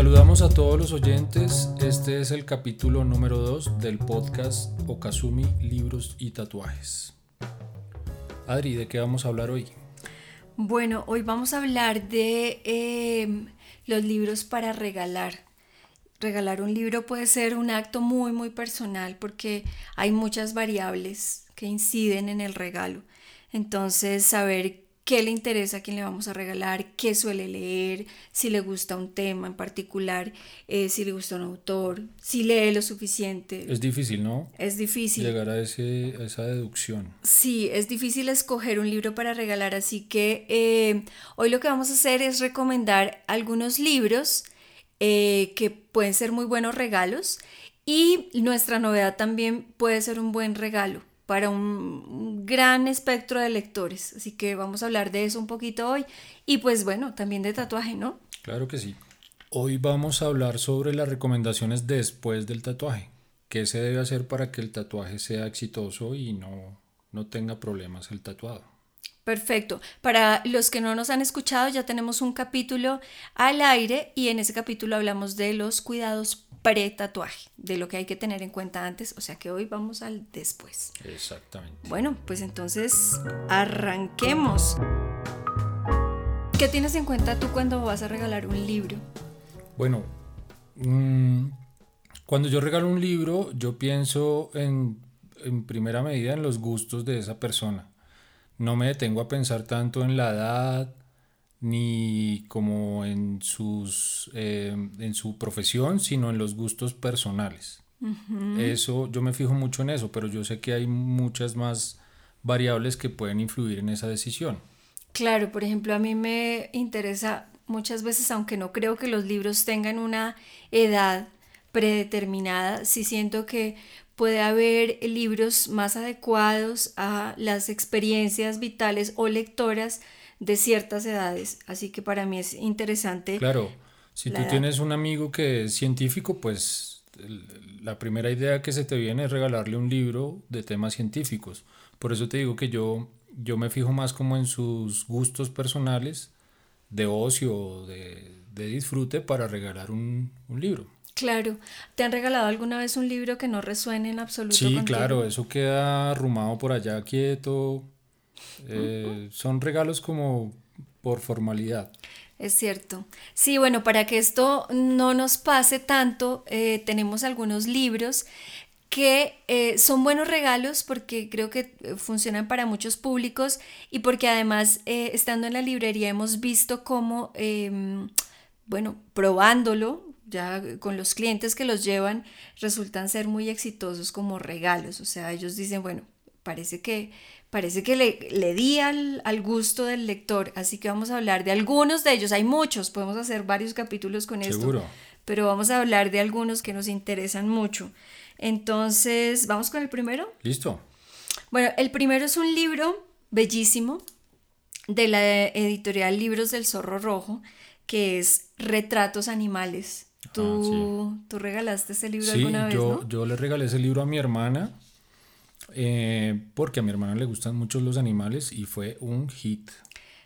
Saludamos a todos los oyentes. Este es el capítulo número 2 del podcast Okazumi Libros y Tatuajes. Adri, ¿de qué vamos a hablar hoy? Bueno, hoy vamos a hablar de eh, los libros para regalar. Regalar un libro puede ser un acto muy, muy personal porque hay muchas variables que inciden en el regalo. Entonces, saber qué le interesa a quién le vamos a regalar, qué suele leer, si le gusta un tema en particular, eh, si le gusta un autor, si lee lo suficiente. Es difícil, ¿no? Es difícil. Llegar a, ese, esa deducción. Sí, es difícil escoger un libro para regalar, así que eh, hoy lo que vamos a hacer es recomendar algunos libros eh, que pueden ser muy buenos regalos y nuestra novedad también puede ser un buen regalo para un gran espectro de lectores. Así que vamos a hablar de eso un poquito hoy. Y pues bueno, también de tatuaje, ¿no? Claro que sí. Hoy vamos a hablar sobre las recomendaciones después del tatuaje. ¿Qué se debe hacer para que el tatuaje sea exitoso y no, no tenga problemas el tatuado? Perfecto. Para los que no nos han escuchado, ya tenemos un capítulo al aire y en ese capítulo hablamos de los cuidados pre-tatuaje, de lo que hay que tener en cuenta antes, o sea que hoy vamos al después. Exactamente. Bueno, pues entonces arranquemos. ¿Qué tienes en cuenta tú cuando vas a regalar un libro? Bueno, mm, cuando yo regalo un libro, yo pienso en, en primera medida en los gustos de esa persona. No me detengo a pensar tanto en la edad, ni como en, sus, eh, en su profesión, sino en los gustos personales. Eso, yo me fijo mucho en eso, pero yo sé que hay muchas más variables que pueden influir en esa decisión. Claro, por ejemplo, a mí me interesa muchas veces, aunque no creo que los libros tengan una edad predeterminada, sí siento que puede haber libros más adecuados a las experiencias vitales o lectoras de ciertas edades. Así que para mí es interesante. Claro, si tú tienes un amigo que es científico, pues la primera idea que se te viene es regalarle un libro de temas científicos. Por eso te digo que yo, yo me fijo más como en sus gustos personales de ocio, de, de disfrute para regalar un, un, libro. Claro. ¿Te han regalado alguna vez un libro que no resuene en absoluto? Sí, claro, eso queda arrumado por allá quieto, eh, son regalos como por formalidad. Es cierto. Sí, bueno, para que esto no nos pase tanto, eh, tenemos algunos libros que eh, son buenos regalos porque creo que funcionan para muchos públicos y porque además estando en la librería hemos visto cómo, em, bueno, probándolo, ya con los clientes que los llevan, resultan ser muy exitosos como regalos. O sea, ellos dicen, bueno, parece que parece que le, le di al, gusto del lector, así que vamos a hablar de algunos de ellos. Hay muchos, podemos hacer varios capítulos con esto, pero vamos a hablar de algunos que nos interesan mucho. Entonces, ¿vamos con el primero? Listo. Bueno, el primero es un libro bellísimo de la editorial Libros del Zorro Rojo, que es Retratos Animales. Ah, ¿Tú, ¿tú regalaste ese libro alguna vez? Yo, yo le regalé ese libro a mi hermana eh, porque a mi hermana le gustan mucho los animales y fue un hit.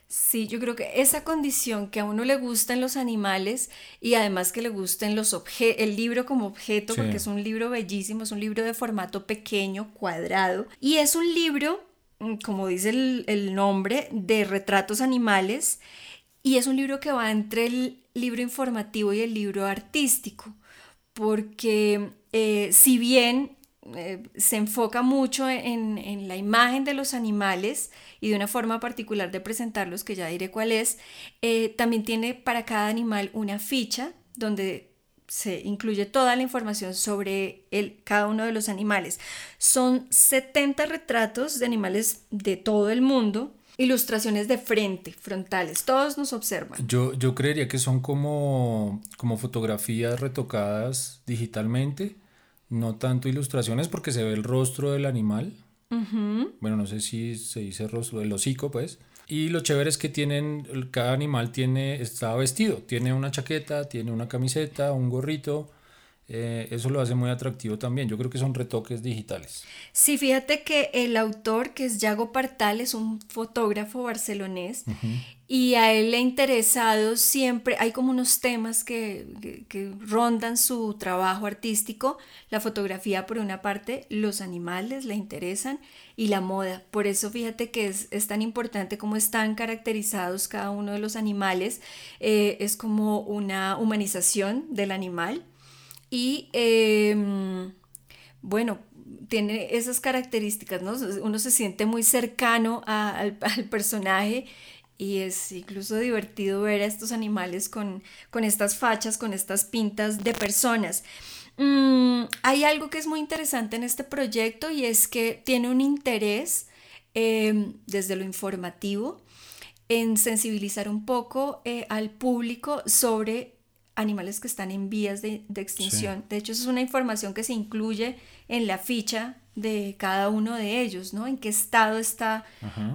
Sí, yo creo que esa condición que a uno le gustan los animales y además que le gusten los objetos, el libro como objeto, porque es un libro bellísimo, es un libro de formato pequeño, cuadrado, y es un libro, mm, como dice el, nombre, de retratos animales, y es un libro que va entre el libro informativo y el libro artístico, porque eh, si bien eh, se enfoca mucho en, la imagen de los animales y de una forma particular de presentarlos, que ya diré cuál es. Eh, también tiene para cada animal una ficha donde se incluye toda la información sobre el, cada uno de los animales. Son 70 retratos de animales de todo el mundo. Ilustraciones de frente, frontales, todos nos observan. Yo, yo creería que son como, como fotografías retocadas digitalmente no tanto ilustraciones porque se ve el rostro del animal. Bueno, no sé si se dice rostro, el hocico, pues. Y lo chévere es que tienen, cada animal tiene, está vestido, tiene una chaqueta, tiene una camiseta, un gorrito, eh, eso lo hace muy atractivo también. Yo creo que son retoques digitales. Sí, fíjate que el autor, que es Yago Partal, es un fotógrafo barcelonés y a él le ha interesado siempre, hay como unos temas que, que, rondan su trabajo artístico, la fotografía por una parte, los animales le interesan y la moda. Por eso fíjate que es, es tan importante cómo están caracterizados cada uno de los animales. Eh, es como una humanización del animal y em, bueno, tiene esas características, ¿no? Uno se siente muy cercano al, personaje y es incluso divertido ver a estos animales con, con estas fachas, con estas pintas de personas. Mm, hay algo que es muy interesante en este proyecto y es que tiene un interés em, desde lo informativo en sensibilizar un poco eh, al público sobre animales que están en vías de, extinción. De hecho, es una información que se incluye en la ficha de cada uno de ellos, ¿no? En qué estado está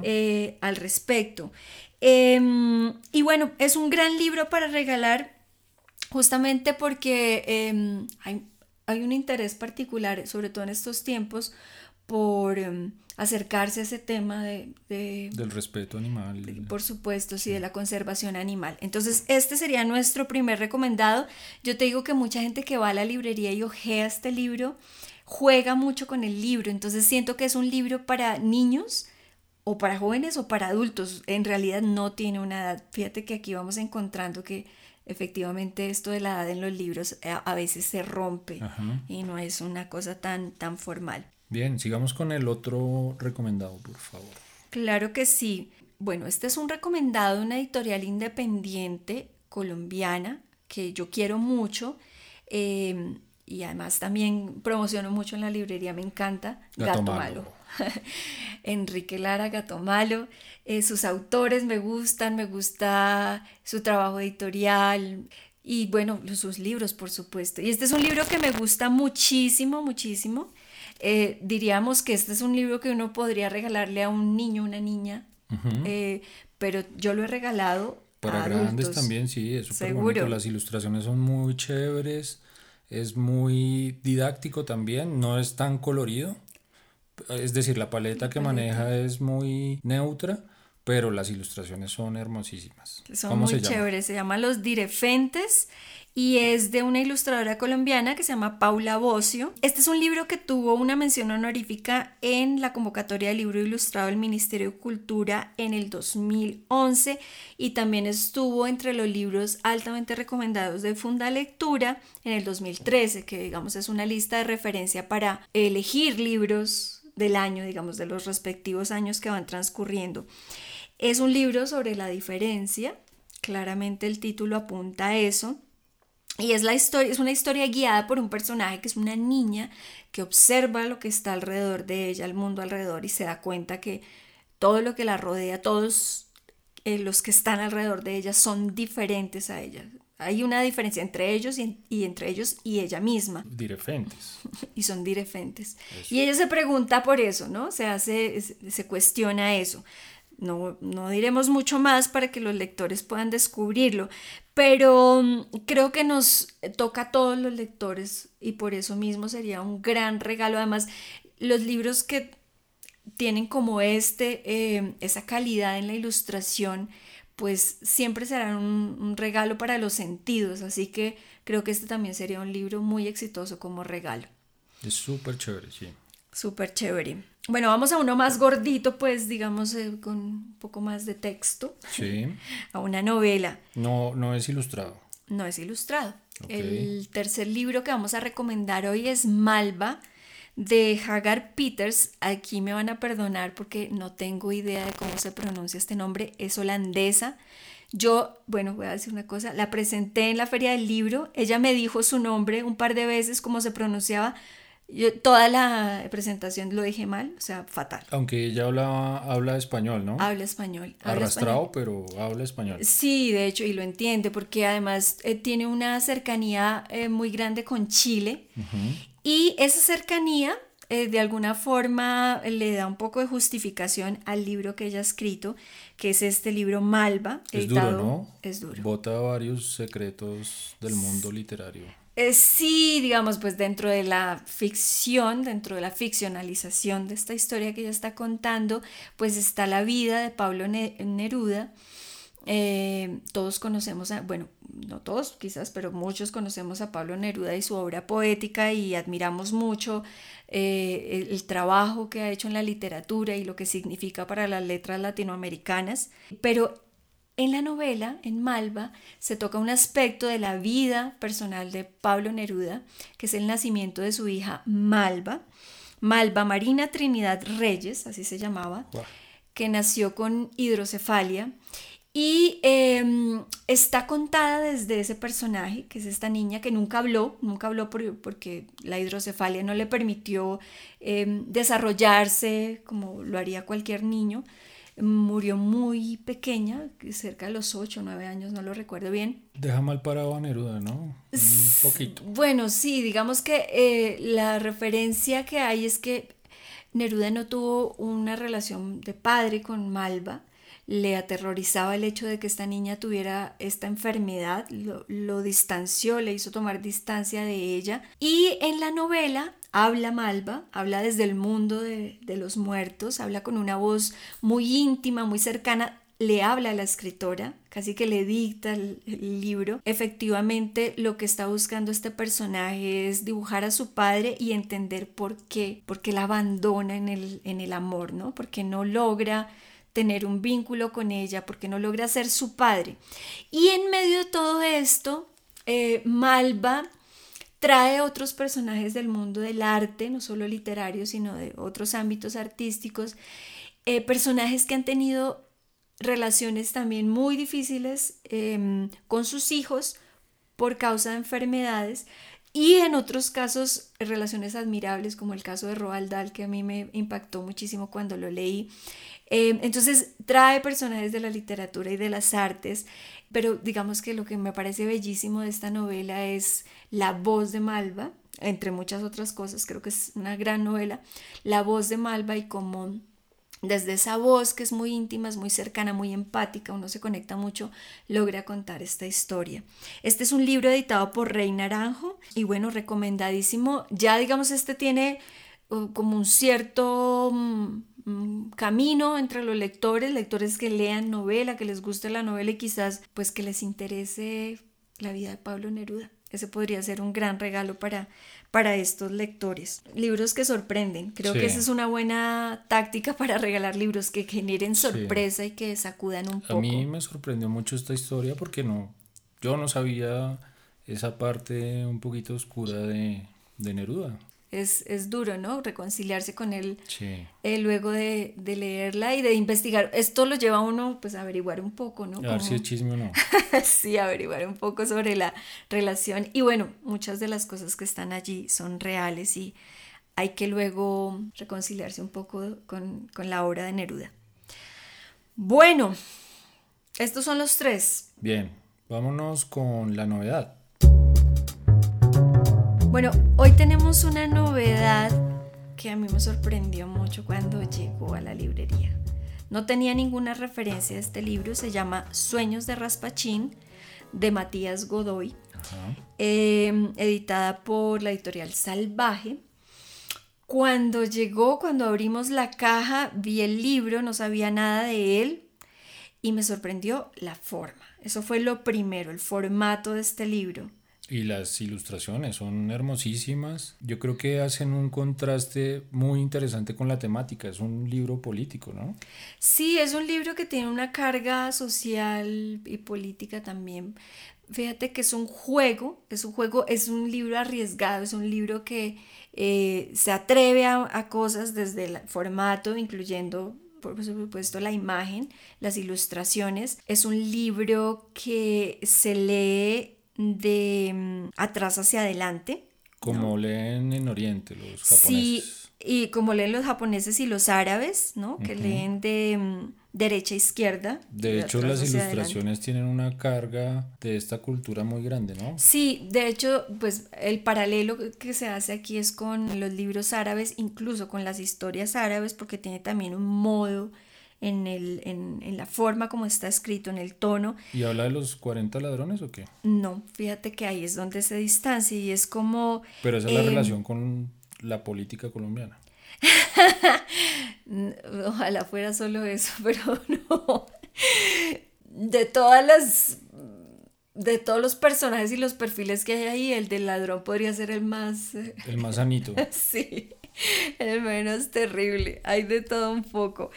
eh, al respecto. Em, y bueno, es un gran libro para regalar justamente porque em, hay, hay, un interés particular, sobre todo en estos tiempos, por em, acercarse a ese tema de, del respeto animal. por supuesto, sí, de la conservación animal. Entonces, este sería nuestro primer recomendado. Yo te digo que mucha gente que va a la librería y ojea este libro, juega mucho con el libro. Entonces, siento que es un libro para niños o para jóvenes o para adultos. En realidad no tiene una edad. Fíjate que aquí vamos encontrando que efectivamente esto de la edad en los libros eh, a, veces se rompe y no es una cosa tan, tan formal. Bien, sigamos con el otro recomendado, por favor. Claro que sí. Bueno, este es un recomendado de una editorial independiente colombiana que yo quiero mucho em, y además también promociono mucho en la librería, me encanta. Gato, Malo. Enrique Lara, Gato Malo. Eh, sus autores me gustan, me gusta su trabajo editorial y bueno, sus libros, por supuesto. Y este es un libro que me gusta muchísimo, muchísimo. Eh, diríamos que este es un libro que uno podría regalarle a un niño, una niña, eh, pero yo lo he regalado. Para grandes también, sí, es súper bonito. Las ilustraciones son muy chéveres, es muy didáctico también, no es tan colorido. Es decir, la paleta que maneja es muy neutra, pero las ilustraciones son hermosísimas. Son muy chéveres, se llama Los Direfentes y es de una ilustradora colombiana que se llama Paula Bocio. Este es un libro que tuvo una mención honorífica en la convocatoria de libro ilustrado del Ministerio de Cultura en el 2011 y también estuvo entre los libros altamente recomendados de Funda Lectura en el 2013, que digamos es una lista de referencia para elegir libros del año, digamos, de los respectivos años que van transcurriendo. Es un libro sobre la diferencia, claramente el título apunta a eso y es, la historia, es una historia guiada por un personaje que es una niña que observa lo que está alrededor de ella, el mundo alrededor, y se da cuenta que todo lo que la rodea, todos eh, los que están alrededor de ella son diferentes a ella. Hay una diferencia entre ellos y, entre ellos y ella misma. Direfentes. y son direfentes. Y ella se pregunta por eso, ¿no? Se hace, se cuestiona eso. No, no diremos mucho más para que los lectores puedan descubrirlo, pero mm, creo que nos toca a todos los lectores y por eso mismo sería un gran regalo. Además, los libros que tienen como este, em, esa calidad en la ilustración, pues siempre serán un, regalo para los sentidos. Así que creo que este también sería un libro muy exitoso como regalo. Es súper chévere, sí. Súper chévere. Bueno, vamos a uno más gordito, pues digamos eh, con un poco más de texto. Sí. a una novela. No, no es ilustrado. No es ilustrado. El tercer libro que vamos a recomendar hoy es Malva de Hagar Peters. Aquí me van a perdonar porque no tengo idea de cómo se pronuncia este nombre. Es holandesa. Yo, bueno, voy a decir una cosa, la presenté en la feria del libro. Ella me dijo su nombre un par de veces, cómo se pronunciaba, yo toda la presentación lo dije mal, o sea, fatal. Aunque ella habla, habla español, ¿no? Habla español. Arrastrado, pero habla español. Sí, de hecho, y lo entiende, porque además eh, tiene una cercanía eh, muy grande con Chile. Y esa cercanía eh, de alguna forma le da un poco de justificación al libro que ella ha escrito, que es este libro Malva. Es duro, ¿no? Es duro. Bota varios secretos del mundo literario. Eh, sí, digamos, pues dentro de la ficción, dentro de la ficcionalización de esta historia que ella está contando, pues está la vida de Pablo Neruda. Eh, todos conocemos, a, bueno, no todos quizás, pero muchos conocemos a Pablo Neruda y su obra poética y admiramos mucho eh, el, trabajo que ha hecho en la literatura y lo que significa para las letras latinoamericanas. Pero en la novela, en Malva, se toca un aspecto de la vida personal de Pablo Neruda, que es el nacimiento de su hija Malva, Malva Marina Trinidad Reyes, así se llamaba, que nació con hidrocefalia y em, está contada desde ese personaje, que es esta niña que nunca habló, nunca habló porque la hidrocefalia no le permitió em, desarrollarse como lo haría cualquier niño. Murió muy pequeña, cerca de los 8 o 9 años, no lo recuerdo bien. Deja mal parado a Neruda, ¿no? Un poquito. Bueno, sí, digamos que eh, la referencia que hay es que Neruda no tuvo una relación de padre con Malva, le aterrorizaba el hecho de que esta niña tuviera esta enfermedad, lo, distanció, le hizo tomar distancia de ella. Y en la novela habla Malva, habla desde el mundo de, los muertos, habla con una voz muy íntima, muy cercana, le habla a la escritora, casi que le dicta el, libro. Efectivamente, lo que está buscando este personaje es dibujar a su padre y entender por qué, porque la abandona en el, en el amor, ¿no? Porque no logra tener un vínculo con ella, porque no logra ser su padre. Y en medio de todo esto, eh, Malva trae otros personajes del mundo del arte, no solo literario, sino de otros ámbitos artísticos, eh, personajes que han tenido relaciones también muy difíciles em, con sus hijos por causa de enfermedades y en otros casos relaciones admirables como el caso de Roald Dahl que a mí me impactó muchísimo cuando lo leí. Em, entonces trae personajes de la literatura y de las artes, pero digamos que lo que me parece bellísimo de esta novela es la voz de Malva, entre muchas otras cosas, creo que es una gran novela, la voz de Malva y cómo desde esa voz que es muy íntima, es muy cercana, muy empática, uno se conecta mucho, logra contar esta historia. Este es un libro editado por Rey Naranjo y bueno, recomendadísimo. Ya digamos, este tiene uh, como un cierto mm, camino entre los lectores, lectores que lean novela, que les guste la novela y quizás pues que les interese la vida de Pablo Neruda. Ese podría ser un gran regalo para, para estos lectores. Libros que sorprenden. Creo que esa es una buena táctica para regalar libros que generen sorpresa y que sacudan un poco. A mí me sorprendió mucho esta historia porque no, yo no sabía esa parte un poquito oscura de, de Neruda es, duro, ¿no? Reconciliarse con él eh, luego de, leerla y de investigar. Esto lo lleva a uno pues a averiguar un poco, ¿no? A ver si es chisme o no. sí, averiguar un poco sobre la relación. Y bueno, muchas de las cosas que están allí son reales y hay que luego reconciliarse un poco con, con la obra de Neruda. Bueno, estos son los tres. Bien, vámonos con la novedad. Bueno, hoy tenemos una novedad que a mí me sorprendió mucho cuando llegó a la librería. No tenía ninguna referencia a este libro, se llama Sueños de Raspachín de Matías Godoy, em, editada por la editorial Salvaje. Cuando llegó, cuando abrimos la caja, vi el libro, no sabía nada de él y me sorprendió la forma. Eso fue lo primero, el formato de este libro. Y las ilustraciones son hermosísimas. Yo creo que hacen un contraste muy interesante con la temática. Es un libro político, ¿no? Sí, es un libro que tiene una carga social y política también. Fíjate que es un juego, es un juego, es un libro arriesgado, es un libro que eh, se atreve a, a cosas desde el formato, incluyendo por supuesto la imagen, las ilustraciones. Es un libro que se lee de mm, atrás hacia adelante. Como leen en Oriente los japoneses. Sí, y como leen los japoneses y los árabes, ¿no? Que leen de, mm, derecha-izquierda. De hecho, las ilustraciones tienen una carga de esta cultura muy grande, ¿no? Sí, de hecho, pues el paralelo que se hace aquí es con los libros árabes, incluso con las historias árabes, porque tiene también un modo en, el, en, en, la forma como está escrito, en el tono. ¿Y habla de los 40 ladrones o qué? No, fíjate que ahí es donde se distancia y es como... Pero esa es la em, relación con la política colombiana. Ojalá fuera solo eso, pero no. De todas las de todos los personajes y los perfiles que hay ahí, el del ladrón podría ser el más... El más sanito. sí, el menos terrible. Hay de todo un poco.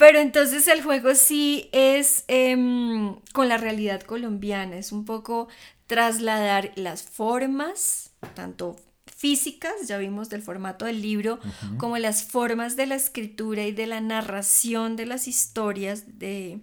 Pero entonces el juego sí es em, con la realidad colombiana, es un poco trasladar las formas, tanto físicas, ya vimos del formato del libro, como las formas de la escritura y de la narración de las historias de,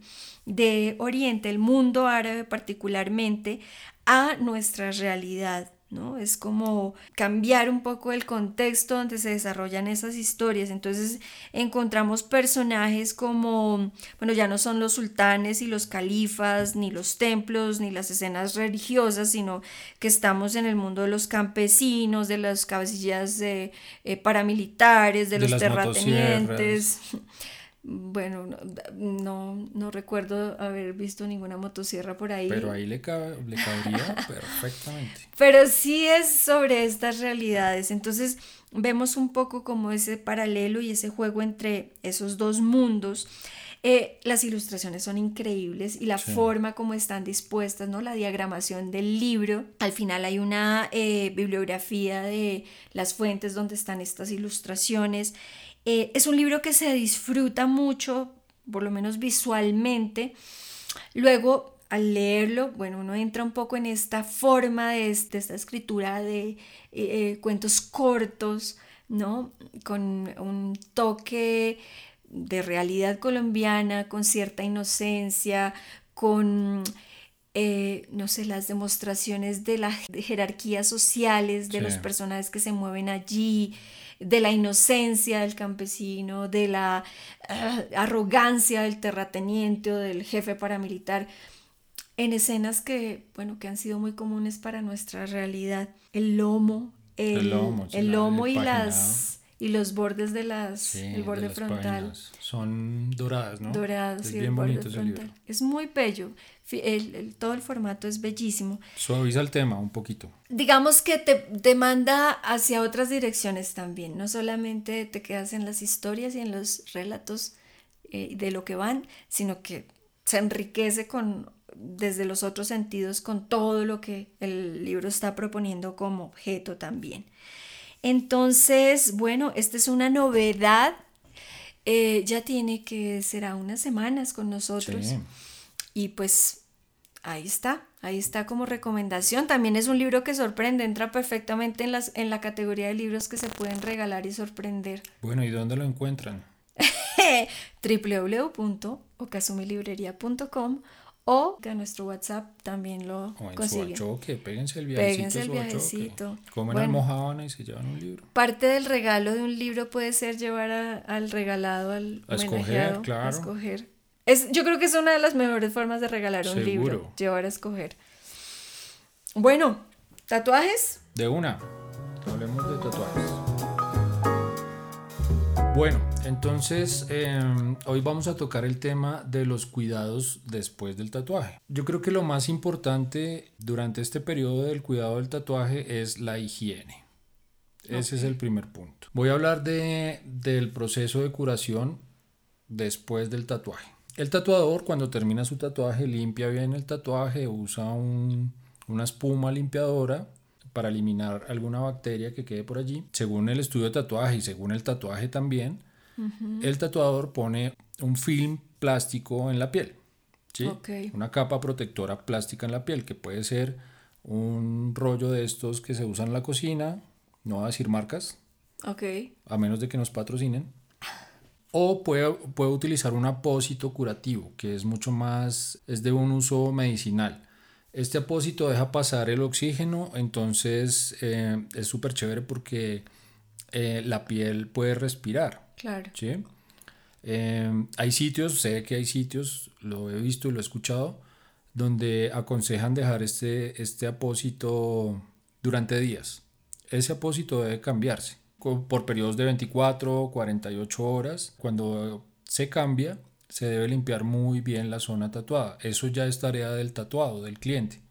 de Oriente, el mundo árabe particularmente, a nuestra realidad. ¿No? Es como cambiar un poco el contexto donde se desarrollan esas historias. Entonces encontramos personajes como, bueno, ya no son los sultanes y los califas, ni los templos, ni las escenas religiosas, sino que estamos en el mundo de los campesinos, de las cabecillas de, eh, paramilitares, de, los terratenientes bueno, no, no, recuerdo haber visto ninguna motosierra por ahí. Pero ahí le, le cabría perfectamente. Pero sí es sobre estas realidades. Entonces vemos un poco como ese paralelo y ese juego entre esos dos mundos. Eh, las ilustraciones son increíbles y la forma como están dispuestas, ¿no? La diagramación del libro. Al final hay una eh, bibliografía de las fuentes donde están estas ilustraciones. Eh, es un libro que se disfruta mucho, por lo menos visualmente. Luego, al leerlo, bueno, uno entra un poco en esta forma de, esta escritura de eh, eh, cuentos cortos, ¿no? Con un toque de realidad colombiana, con cierta inocencia, con, no sé, las demostraciones de las jerarquías sociales de los personajes que se mueven allí de la inocencia del campesino, de la ah, arrogancia del terrateniente o del jefe paramilitar, en escenas que, bueno, que han sido muy comunes para nuestra realidad. El lomo, el, lomo, y las y los bordes de las el borde frontal son doradas no doradas es bien bonito frontal. es muy bello. El, todo el formato es bellísimo. Suaviza el tema un poquito. Digamos que te, te manda hacia otras direcciones también. No solamente te quedas en las historias y en los relatos eh, de lo que van sino que se enriquece con desde los otros sentidos con todo lo que el libro está proponiendo como objeto también entonces, bueno, esta es una novedad. Eh, ya tiene que será unas semanas con nosotros. Y pues ahí está, ahí está como recomendación. También es un libro que sorprende, entra perfectamente en, las, en la categoría de libros que se pueden regalar y sorprender. Bueno, ¿y dónde lo encuentran? www.ocasumilibrería.com o que a nuestro WhatsApp también lo o en Su achoque, péguense el viajecito. Péguense el viajecito. Comen almohábana y se llevan un libro. Parte del regalo de un libro puede ser llevar al regalado, al a escoger, claro. A escoger. Es, yo creo que es una de las mejores formas de regalar un libro, llevar a escoger. Bueno, ¿tatuajes? De una. Bueno, entonces em, hoy vamos a tocar el tema de los cuidados después del tatuaje. Yo creo que lo más importante durante este periodo del cuidado del tatuaje es la higiene. Ese es el primer punto. Voy a hablar de, del proceso de curación después del tatuaje. El tatuador cuando termina su tatuaje limpia bien el tatuaje, usa una espuma limpiadora para eliminar alguna bacteria que quede por allí. Según el estudio de tatuaje y según el tatuaje también, el tatuador pone un film plástico en la piel. ¿sí? Una capa protectora plástica en la piel, que puede ser un rollo de estos que se usan en la cocina, no voy a decir marcas, a menos de que nos patrocinen. O puede, puede utilizar un apósito curativo, que es mucho más, es de un uso medicinal. Este apósito deja pasar el oxígeno, entonces eh, es súper chévere porque eh, la piel puede respirar. Claro. ¿sí? Em, hay sitios, sé que hay sitios, lo he visto y lo he escuchado, donde aconsejan dejar este, este apósito durante días. Ese apósito debe cambiarse por periodos de 24 o 48 horas. Cuando se cambia, se debe limpiar muy bien la zona tatuada. Eso ya es tarea del tatuado, del cliente.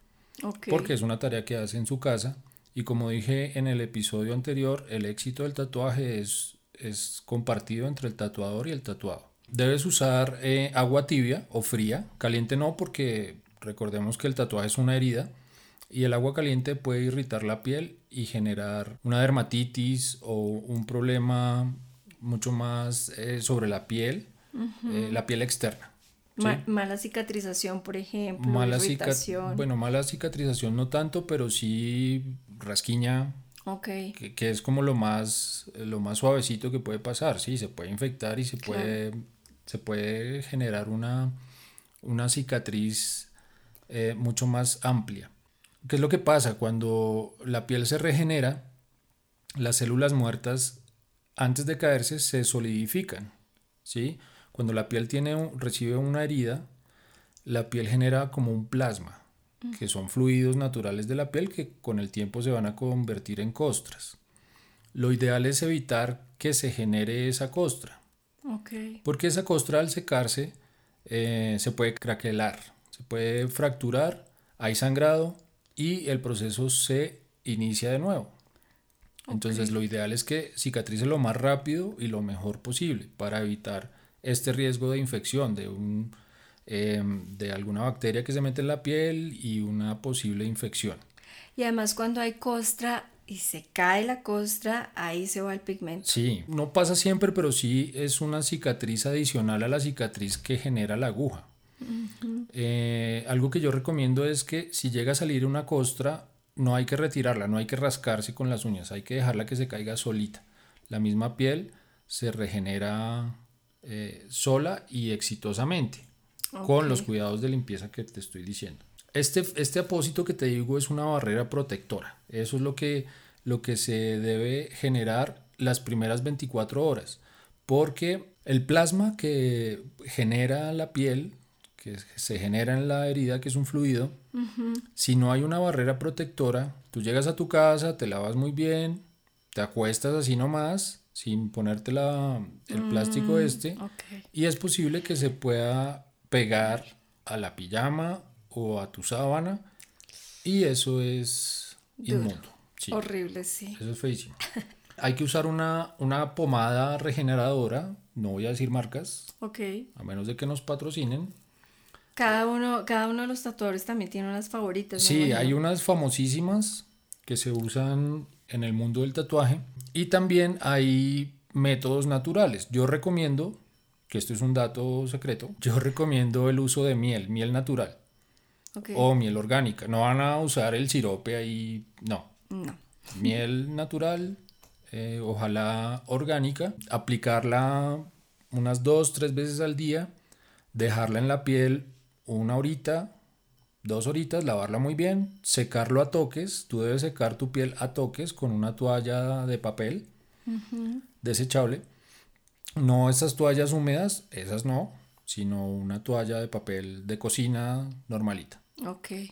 Porque es una tarea que hace en su casa. Y como dije en el episodio anterior, el éxito del tatuaje es, es compartido entre el tatuador y el tatuado. Debes usar eh, agua tibia o fría, caliente no porque recordemos que el tatuaje es una herida y el agua caliente puede irritar la piel y generar una dermatitis o un problema mucho más eh, sobre la piel, eh, la piel externa. mala cicatrización, por ejemplo. Mala irritación. Bueno, mala cicatrización no tanto, pero sí rasquiña. Que, es como lo más, lo más suavecito que puede pasar. Sí, se puede infectar y se puede, se puede generar una, una cicatriz eh, mucho más amplia. ¿Qué es lo que pasa? Cuando la piel se regenera, las células muertas antes de caerse se solidifican. ¿sí? Cuando la piel tiene, recibe una herida, la piel genera como un plasma, que son fluidos naturales de la piel que con el tiempo se van a convertir en costras. Lo ideal es evitar que se genere esa costra. Porque esa costra al secarse eh, se puede craquelar, se puede fracturar, hay sangrado y el proceso se inicia de nuevo. Entonces lo ideal es que cicatrice lo más rápido y lo mejor posible para evitar este riesgo de infección de, un, em, de alguna bacteria que se mete en la piel y una posible infección. Y además cuando hay costra y se cae la costra, ahí se va el pigmento. Sí, no pasa siempre, pero sí es una cicatriz adicional a la cicatriz que genera la aguja. Eh, algo que yo recomiendo es que si llega a salir una costra, no hay que retirarla, no hay que rascarse con las uñas, hay que dejarla que se caiga solita. La misma piel se regenera eh, sola y exitosamente con los cuidados de limpieza que te estoy diciendo. Este, este apósito que te digo es una barrera protectora. Eso es lo que, lo que se debe generar las primeras 24 horas. Porque el plasma que genera la piel que se genera en la herida, que es un fluido, si no hay una barrera protectora, tú llegas a tu casa, te lavas muy bien, te acuestas así nomás, sin ponerte la, el plástico mm, este, y es posible que se pueda pegar a la pijama o a tu sábana, y eso es inmundo. Horrible, sí. Eso es feísimo. Hay que usar una, una pomada regeneradora, no voy a decir marcas, a menos de que nos patrocinen, cada uno, cada uno de los tatuadores también tiene unas favoritas. Sí, hay unas famosísimas que se usan en el mundo del tatuaje y también hay métodos naturales. Yo recomiendo, que esto es un dato secreto, yo recomiendo el uso de miel, miel natural o miel orgánica. No van a usar el sirope ahí, no. No. Miel natural, eh, ojalá orgánica, aplicarla unas dos, tres veces al día, dejarla en la piel una horita, dos horitas, lavarla muy bien, secarlo a toques. Tú debes secar tu piel a toques con una toalla de papel desechable. No esas toallas húmedas, esas no, sino una toalla de papel de cocina normalita.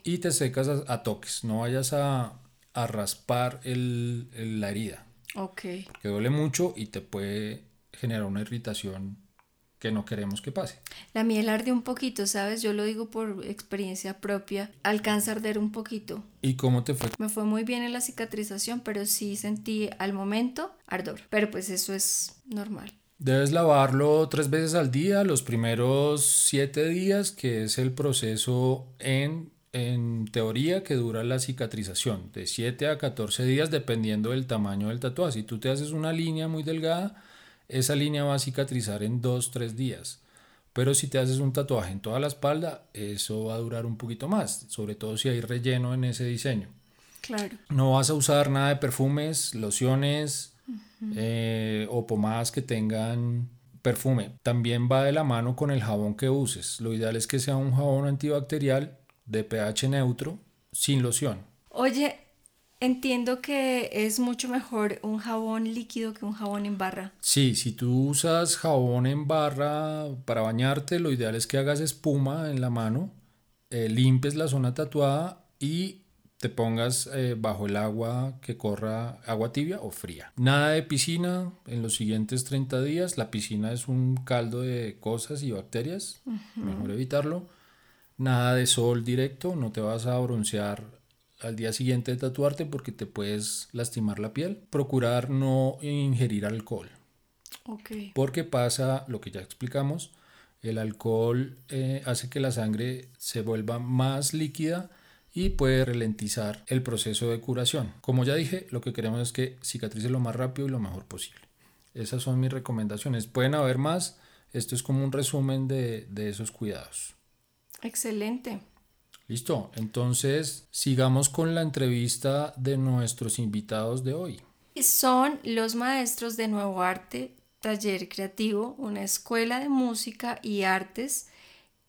Y te secas a, toques, no vayas a, raspar la herida. Ok. Porque duele mucho y te puede generar una irritación que no queremos que pase. La miel arde un poquito, ¿sabes? Yo lo digo por experiencia propia. Alcanza a arder un poquito. ¿Y cómo te fue? Me fue muy bien en la cicatrización, pero sí sentí al momento ardor. Pero pues eso es normal. Debes lavarlo tres veces al día, los primeros siete días, que es el proceso en, en teoría que dura la cicatrización, de 7 a 14 días dependiendo del tamaño del tatuaje. Si tú te haces una línea muy delgada, esa línea va a cicatrizar en 2-3 días. Pero si te haces un tatuaje en toda la espalda, eso va a durar un poquito más, sobre todo si hay relleno en ese diseño. Claro. No vas a usar nada de perfumes, lociones eh, o pomadas que tengan perfume. También va de la mano con el jabón que uses. Lo ideal es que sea un jabón antibacterial de pH neutro, sin loción. Oye, Entiendo que es mucho mejor un jabón líquido que un jabón en barra. Sí, si tú usas jabón en barra para bañarte, lo ideal es que hagas espuma en la mano, eh, limpies la zona tatuada y te pongas eh, bajo el agua que corra agua tibia o fría. Nada de piscina en los siguientes 30 días. La piscina es un caldo de cosas y bacterias. Mejor evitarlo. Nada de sol directo. No te vas a broncear al día siguiente de tatuarte porque te puedes lastimar la piel. Procurar no ingerir alcohol. Porque pasa lo que ya explicamos. El alcohol eh, hace que la sangre se vuelva más líquida y puede ralentizar el proceso de curación. Como ya dije, lo que queremos es que cicatrice lo más rápido y lo mejor posible. Esas son mis recomendaciones. Pueden haber más. Esto es como un resumen de, de esos cuidados. Excelente. Listo. Entonces, sigamos con la entrevista de nuestros invitados de hoy. Son los maestros de Nuevo Arte, Taller Creativo, una escuela de música y artes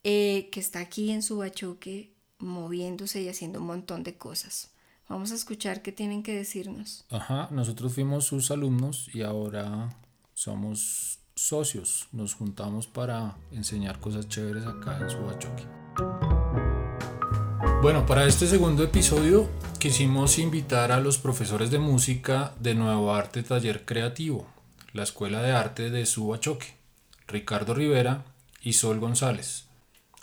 eh, que está aquí en Subachoque, moviéndose y haciendo un montón de cosas. Vamos a escuchar qué tienen que decirnos. Ajá, nosotros fuimos sus alumnos y ahora somos socios. Nos juntamos para enseñar cosas chéveres acá en Subachoque. Bueno, para este segundo episodio quisimos invitar a los profesores de música de Nuevo Arte Taller Creativo, la Escuela de Arte de Subachoque, Ricardo Rivera y Sol González.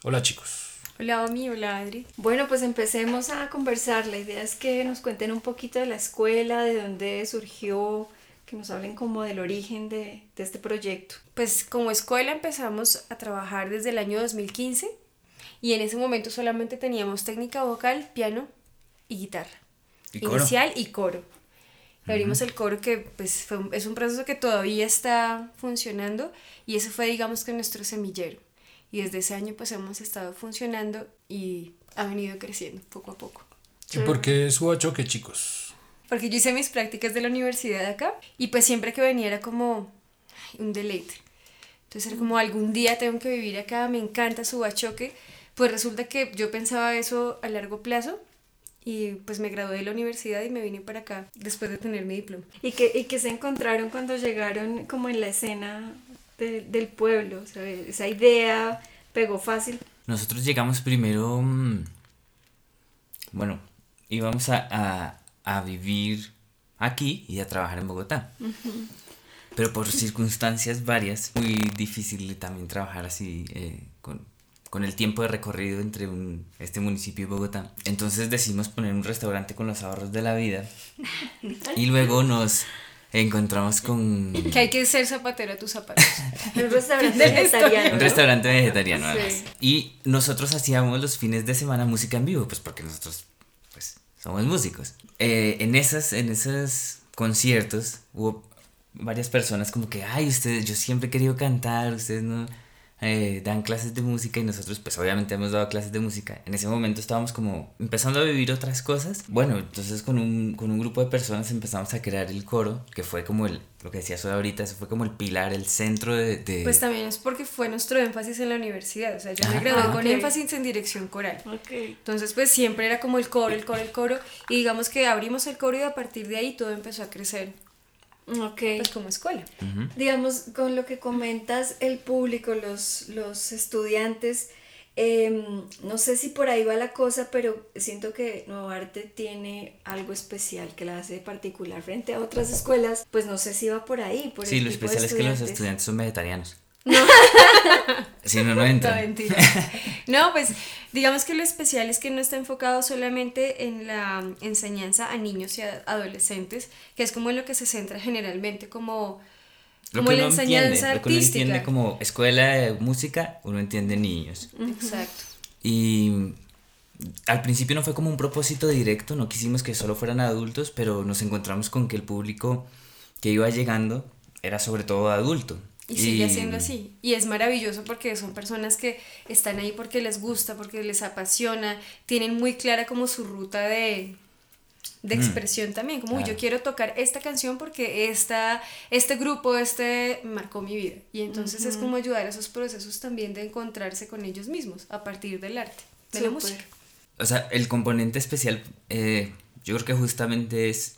Hola chicos. Hola Omi, hola Adri. Bueno, pues empecemos a conversar. La idea es que nos cuenten un poquito de la escuela, de dónde surgió, que nos hablen como del origen de, de este proyecto. Pues como escuela empezamos a trabajar desde el año 2015 y en ese momento solamente teníamos técnica vocal, piano y guitarra. Inicial y coro. Abrimos el coro que pues fue es un proceso que todavía está funcionando y ese fue digamos que nuestro semillero y desde ese año pues hemos estado funcionando y ha venido creciendo poco a poco. ¿Y por qué Subachoque, chicos? Porque yo hice mis prácticas de la universidad acá y pues siempre que venía era como un deleite. Entonces era como algún día tengo que vivir acá, me encanta Subachoque. Pues resulta que yo pensaba eso a largo plazo y pues me gradué de la universidad y me vine para acá después de tener mi diploma. ¿Y qué, y qué se encontraron cuando llegaron como en la escena del pueblo? O esa idea pegó fácil. Nosotros llegamos primero, mm, bueno, íbamos a, a, vivir aquí y a trabajar en Bogotá. Pero por circunstancias varias, muy difícil también trabajar así eh, con, con el tiempo de recorrido entre un, este municipio y Bogotá. Entonces decidimos poner un restaurante con los ahorros de la vida y luego nos encontramos con... Que hay que ser zapatero a tus zapatos. un restaurante vegetariano. Un restaurante vegetariano, además. Y nosotros hacíamos los fines de semana música en vivo, pues porque nosotros pues, somos músicos. Eh, en, esas, en esos conciertos hubo varias personas como que, ay, ustedes, yo siempre he querido cantar, ustedes no eh, dan clases de música y nosotros pues obviamente hemos dado clases de música. En ese momento estábamos como empezando a vivir otras cosas. Bueno, entonces con un, con un grupo de personas empezamos a crear el coro, que fue como el, lo que decía Soda ahorita, eso fue como el pilar, el centro de, Pues también es porque fue nuestro énfasis en la universidad, o sea, yo me ah, gradué con énfasis en dirección coral. Okay. Entonces pues siempre era como el coro, el coro, el coro, y digamos que abrimos el coro y a partir de ahí todo empezó a crecer. Ok. Pues como escuela. Digamos, con lo que comentas, el público, los, los estudiantes, em, no sé si por ahí va la cosa, pero siento que Nuevo Arte tiene algo especial que la hace particular frente a otras escuelas. Pues no sé si va por ahí. Por sí, lo especial es que los estudiantes son vegetarianos. No. no, no entra. No, no, pues digamos que lo especial es que no está enfocado solamente en la enseñanza a niños y adolescentes, que es como en lo que se centra generalmente como, como la enseñanza artística. Lo que uno entiende como escuela de música, uno entiende niños. Exacto. Y al principio no fue como un propósito directo, no quisimos que solo fueran adultos, pero nos encontramos con que el público que iba llegando era sobre todo adulto. Y sigue siendo así. Y es maravilloso porque son personas que están ahí porque les gusta, porque les apasiona, tienen muy clara como su ruta de, de mm. expresión también, como yo quiero tocar esta canción porque esta, este grupo, este marcó mi vida. Y entonces es como ayudar a esos procesos también de encontrarse con ellos mismos a partir del arte, de la música. O sea, el componente especial eh, yo creo que justamente es,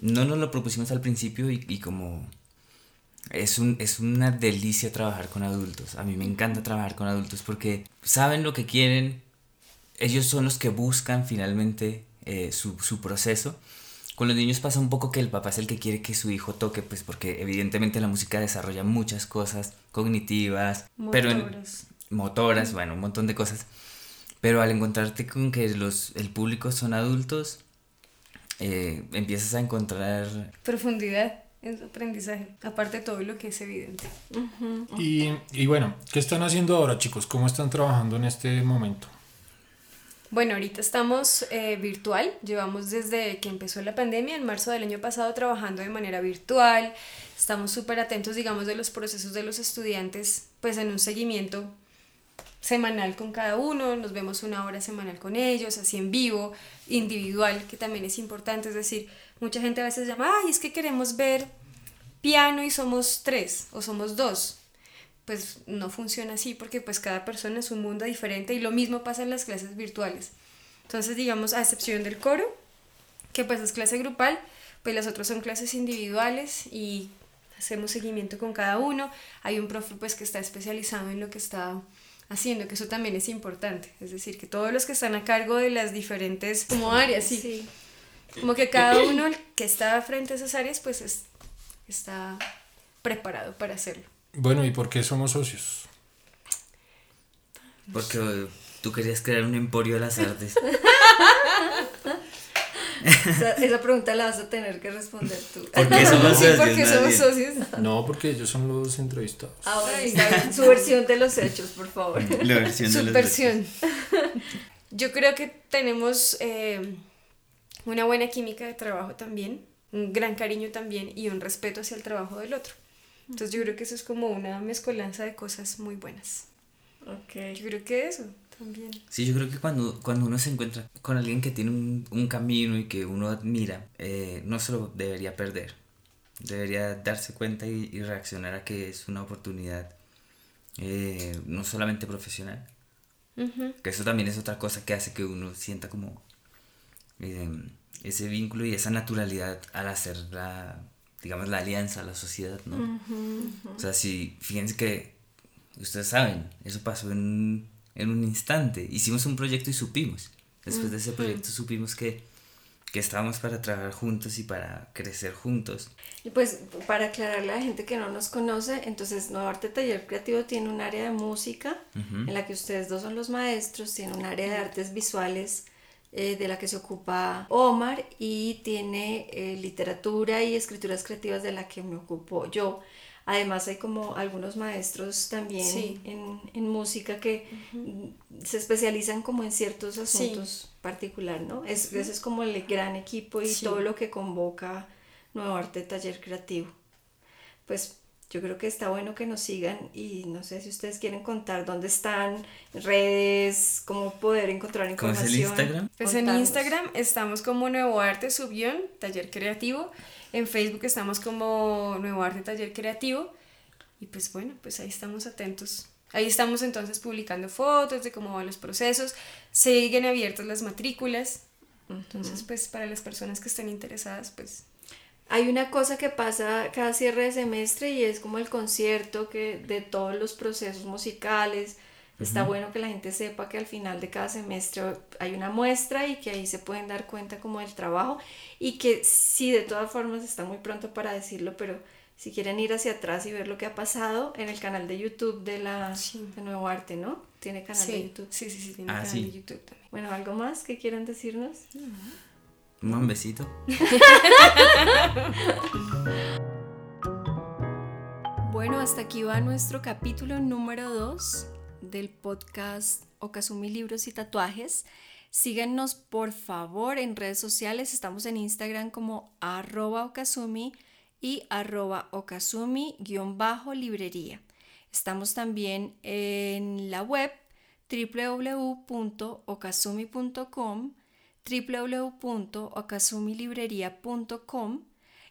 no nos lo propusimos al principio y, como es, un, es una delicia trabajar con adultos. A mí me encanta trabajar con adultos porque saben lo que quieren, ellos son los que buscan finalmente eh, su, su, proceso. Con los niños pasa un poco que el papá es el que quiere que su hijo toque, pues porque evidentemente la música desarrolla muchas cosas cognitivas, pero en, motoras, bueno, un montón de cosas. Pero al encontrarte con que los, el público son adultos, eh, empiezas a encontrar... Profundidad en su aprendizaje, aparte de todo lo que es evidente. y, y bueno, ¿qué están haciendo ahora chicos? ¿Cómo están trabajando en este momento? Bueno, ahorita estamos eh, virtual, llevamos desde que empezó la pandemia, en marzo del año pasado, trabajando de manera virtual, estamos súper atentos, digamos, de los procesos de los estudiantes, pues en un seguimiento semanal con cada uno, nos vemos una hora semanal con ellos, así en vivo, individual, que también es importante, es decir, mucha gente a veces llama, ay, es que queremos ver piano y somos tres o somos dos, pues no funciona así porque pues cada persona es un mundo diferente y lo mismo pasa en las clases virtuales. Entonces, digamos, a excepción del coro, que pues es clase grupal, pues las otras son clases individuales y hacemos seguimiento con cada uno. Hay un profe pues que está especializado en lo que está haciendo, que eso también es importante. Es decir, que todos los que están a cargo de las diferentes como áreas, sí. Como que cada uno que está frente a esas áreas pues está preparado para hacerlo. Bueno, ¿y por qué somos socios? Porque tú querías crear un emporio de las artes. esa, pregunta la vas a tener que responder tú. ¿Por qué somos socios? porque somos socios. No, porque ellos son los entrevistados. Ah, su versión de los hechos, por favor. La versión de Su versión. Yo creo que tenemos eh, una buena química de trabajo también, un gran cariño también y un respeto hacia el trabajo del otro. Entonces yo creo que eso es como una mezcolanza de cosas muy buenas. Ok. Yo creo que eso también. Sí, yo creo que cuando, cuando uno se encuentra con alguien que tiene un, un camino y que uno admira, eh, no se lo debería perder. Debería darse cuenta y, y reaccionar a que es una oportunidad eh, no solamente profesional. Que eso también es otra cosa que hace que uno sienta como eh, ese vínculo y esa naturalidad al hacer la, digamos, la alianza, la sociedad, ¿no? O sea, si, fíjense que, ustedes saben, eso pasó en, en un instante. Hicimos un proyecto y supimos. Después de ese proyecto supimos que, que estábamos para trabajar juntos y para crecer juntos. Y pues para aclararle a la gente que no nos conoce, entonces Nuevo Arte Taller Creativo tiene un área de música en la que ustedes dos son los maestros, tiene un área de artes visuales eh, de la que se ocupa Omar y tiene eh, literatura y escrituras creativas de la que me ocupo yo. Además hay como algunos maestros también en, en, música que se especializan como en ciertos asuntos particular, ¿no? Es, Ese es como el gran equipo y todo lo que convoca Nuevo Arte Taller Creativo. Pues yo creo que está bueno que nos sigan y no sé si ustedes quieren contar dónde están, redes, cómo poder encontrar información. ¿Cómo es el Instagram? Pues en Instagram estamos como Nuevo Arte Subión, Taller Creativo. En Facebook estamos como Nuevo Arte Taller Creativo. Y pues bueno, pues ahí estamos atentos. Ahí estamos entonces publicando fotos de cómo van los procesos. Siguen abiertas las matrículas. Entonces, pues para las personas que estén interesadas, pues hay una cosa que pasa cada cierre de semestre y es como el concierto que de todos los procesos musicales. Está bueno que la gente sepa que al final de cada semestre hay una muestra y que ahí se pueden dar cuenta como del trabajo y que sí, de todas formas está muy pronto para decirlo, pero si quieren ir hacia atrás y ver lo que ha pasado en el canal de YouTube de la de Nuevo Arte, ¿no? Tiene canal de YouTube. Sí, sí, sí, tiene ah, canal de YouTube también. Bueno, ¿algo más que quieran decirnos? Un besito. bueno, hasta aquí va nuestro capítulo número 2 del podcast Okazumi Libros y Tatuajes. Síguenos por favor en redes sociales. Estamos en Instagram como arroba okazumi y arroba okazumi-librería. Estamos también en la web www.okazumi.com www.okazumilibrería.com.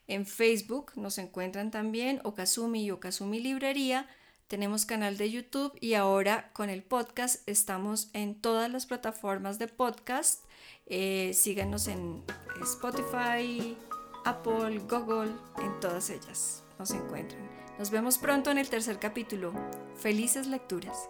En Facebook nos encuentran también Okazumi y Okazumi Librería. Tenemos canal de YouTube y ahora con el podcast estamos en todas las plataformas de podcast. Eh, síganos en Spotify, Apple, Google, en todas ellas nos encuentran. Nos vemos pronto en el tercer capítulo. Felices lecturas.